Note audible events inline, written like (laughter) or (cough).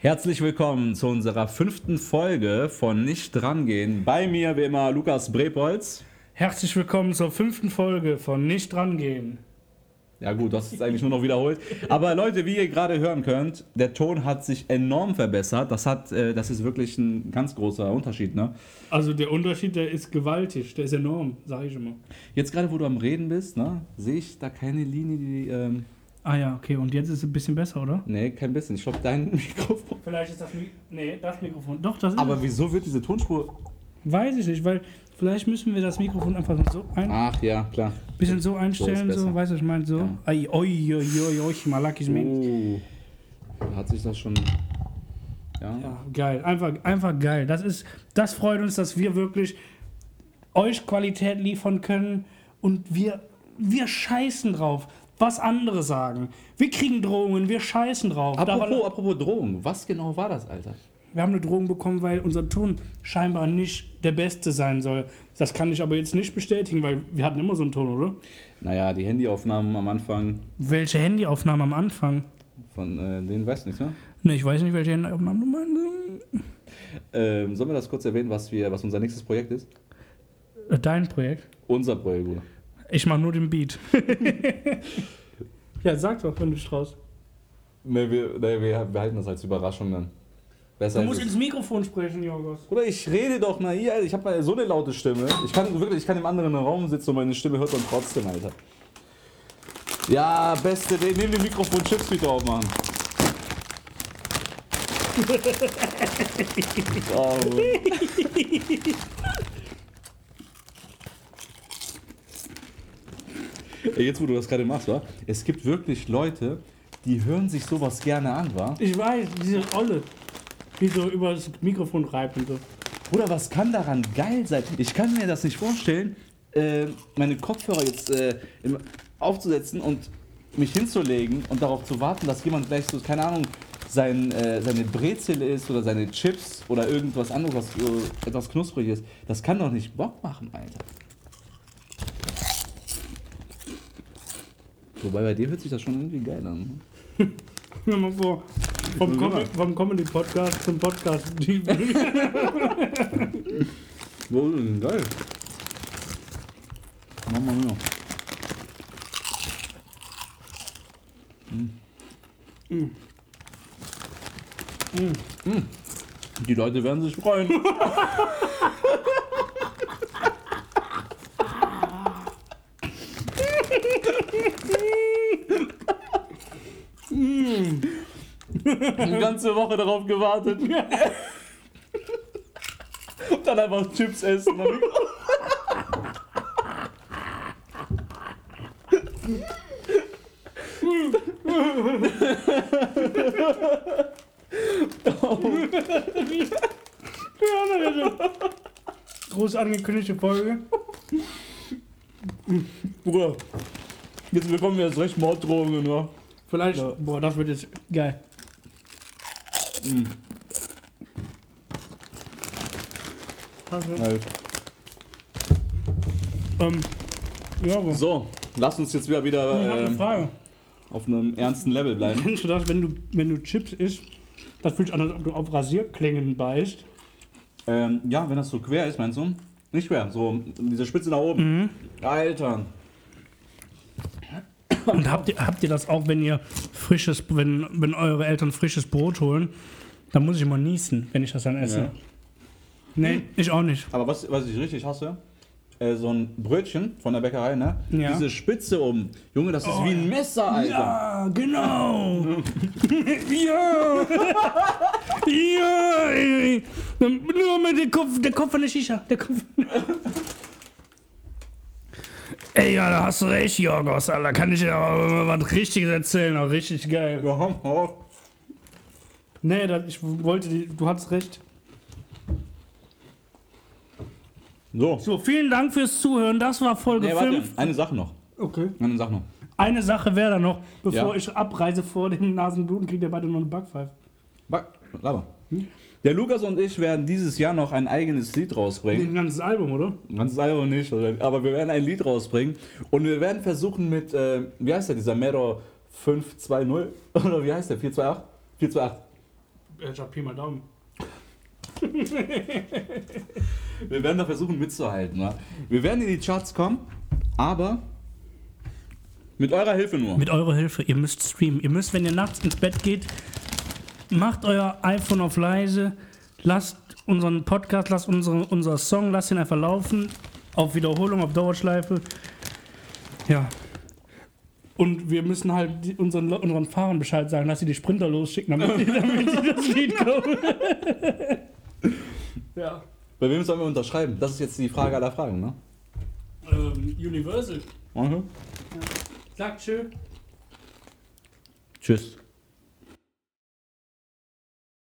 Herzlich willkommen zu unserer fünften Folge von Nicht drangehen. Bei mir wie immer Lukas Brepolz. Herzlich willkommen zur fünften Folge von Nicht drangehen. Ja gut, das ist eigentlich nur noch wiederholt. Aber Leute, wie ihr gerade hören könnt, der Ton hat sich enorm verbessert. Das, hat, äh, das ist wirklich ein ganz großer Unterschied. Ne? Also der Unterschied, der ist gewaltig, der ist enorm, sage ich immer. Jetzt gerade, wo du am Reden bist, ne, sehe ich da keine Linie, die... Ähm Ah ja, okay, und jetzt ist es ein bisschen besser, oder? Nee, kein bisschen. Ich glaube, dein (laughs) Mikrofon... Vielleicht ist das... Mi nee, das Mikrofon. Doch, das ist Aber es. wieso wird diese Tonspur... Weiß ich nicht, weil vielleicht müssen wir das Mikrofon einfach so ein Ach ja, klar. bisschen so einstellen, so, besser. weißt du, ich meine so. Ja. Ai, oi, oi, oi, oi, malakis Mensch. Oh. Hat sich das schon... Ja. Ja, geil, einfach, einfach geil. Das ist, das freut uns, dass wir wirklich euch Qualität liefern können und wir, wir scheißen drauf, was andere sagen. Wir kriegen Drohungen, wir scheißen drauf. Apropos, Daran- apropos Drogen, was genau war das, Alter? wir haben eine Drohung bekommen, weil unser Ton scheinbar nicht der beste sein soll. Das kann ich aber jetzt nicht bestätigen, weil wir hatten immer so einen Ton, oder? Naja, die Handyaufnahmen am Anfang Welche Handyaufnahme am Anfang? von äh, denen weiß nicht, ne? Ne, ich weiß nicht, welche Handyaufnahme du meinst. Ähm, sollen wir das kurz erwähnen, was, wir, was unser nächstes Projekt ist? Äh, Dein Projekt. Unser Projekt, Bruder. Ich mach nur den Beat. (laughs) ja, sag doch, wenn du traust. Ne, wir, nee, wir behalten das als Überraschung dann. Besser Du musst ins Mikrofon sprechen, Jorgos. Bruder, ich rede doch mal hier, ich habe so eine laute Stimme. Ich kann wirklich, ich kann im anderen Raum sitzen und meine Stimme hört man trotzdem, Alter. Ja, beste, nimm den Mikrofon Chips wieder aufmachen. (laughs) oh, Jetzt, wo du das gerade machst, wa? Es gibt wirklich Leute, die hören sich sowas gerne an, wa? Ich weiß, diese Olle, die so über das Mikrofon reibt und so. Bruder, was kann daran geil sein? Ich kann mir das nicht vorstellen, äh, meine Kopfhörer jetzt äh, aufzusetzen und mich hinzulegen und darauf zu warten, dass jemand gleich so, keine Ahnung, sein, äh, seine Brezel ist oder seine Chips oder irgendwas anderes, was äh, etwas knusprig ist. Das kann doch nicht Bock machen, Alter. Wobei bei dir hört sich das schon irgendwie geil an. Hör mal vor. Vom. Com vom Comedy-Podcast zum Podcast. (laughs) Wo ist denn geil? Mach mal mehr. Mm. Die Leute werden sich freuen. (laughs) Eine ganze Woche darauf gewartet. Und dann einfach Chips essen. Groß angekündigte Folge. Bruder, jetzt bekommen wir erst recht Morddrohungen, ne? Vielleicht, Ja. boah, das wird jetzt geil. Also, Halt. ähm, ja, aber. So, lass uns jetzt wieder, Ich hab wieder eine ähm, Frage. auf einem ernsten Level bleiben. Kennst du das, wenn du, wenn du Chips isst, das fühlt sich an, als ob du auf Rasierklingen beißt? Ähm, ja, wenn das so quer ist, meinst du? Nicht quer, so diese Spitze nach oben. Alter. Und habt ihr, habt ihr das auch, wenn ihr frisches, wenn, wenn eure Eltern frisches Brot holen, dann muss ich immer niesen, wenn ich das dann esse. Ja. Nee, ich auch nicht. Aber was, was ich richtig hasse, äh, so ein Brötchen von der Bäckerei, ne? Ja. Diese Spitze oben. Junge, das ist wie ein Messer, Alter. Ja, genau. (laughs) ja. ja. Nur mit dem Kopf, der Kopf von der Shisha. Der Kopf. Ey, ja, da hast du recht, Jorgos, Alter. Kann ich ja auch was Richtiges erzählen, auch richtig geil. Ja, ja. Nee, das, ich wollte, die, du hattest recht. So. So, vielen Dank fürs Zuhören. Das war Folge Nee, warte, 5. eine Sache noch. Okay. Eine Sache noch. Eine Sache wäre da noch, bevor Ja. ich abreise vor den Nasenbluten, kriegt ihr beide noch eine Backpfeife. Ba- Laber. Der Lukas und ich werden dieses Jahr noch ein eigenes Lied rausbringen. Ein ganzes Album, oder? Ganz einfach nicht, aber wir werden ein Lied rausbringen und wir werden versuchen mit, äh, wie heißt der, dieser Mero 520 (laughs) oder wie heißt der, 428? 428. Ich hab Pi mal Daumen. (laughs) Wir werden da versuchen mitzuhalten. Wa? Wir werden in die Charts kommen, aber mit eurer Hilfe nur. Mit eurer Hilfe, ihr müsst streamen. Ihr müsst, wenn ihr nachts ins Bett geht, macht euer iPhone auf leise, lasst unseren Podcast, lasst unseren, unser Song, lasst ihn einfach laufen. Auf Wiederholung, auf Dauerschleife. Ja. Und wir müssen halt die- unseren, unseren Fahrern Bescheid sagen, dass sie die Sprinter losschicken, damit, die- damit sie das Lied kommen. (laughs) ja. Bei wem sollen wir unterschreiben? Das ist jetzt die Frage aller Fragen, ne? Ähm, Universal. Mhm. Sagt tschö. Tschüss.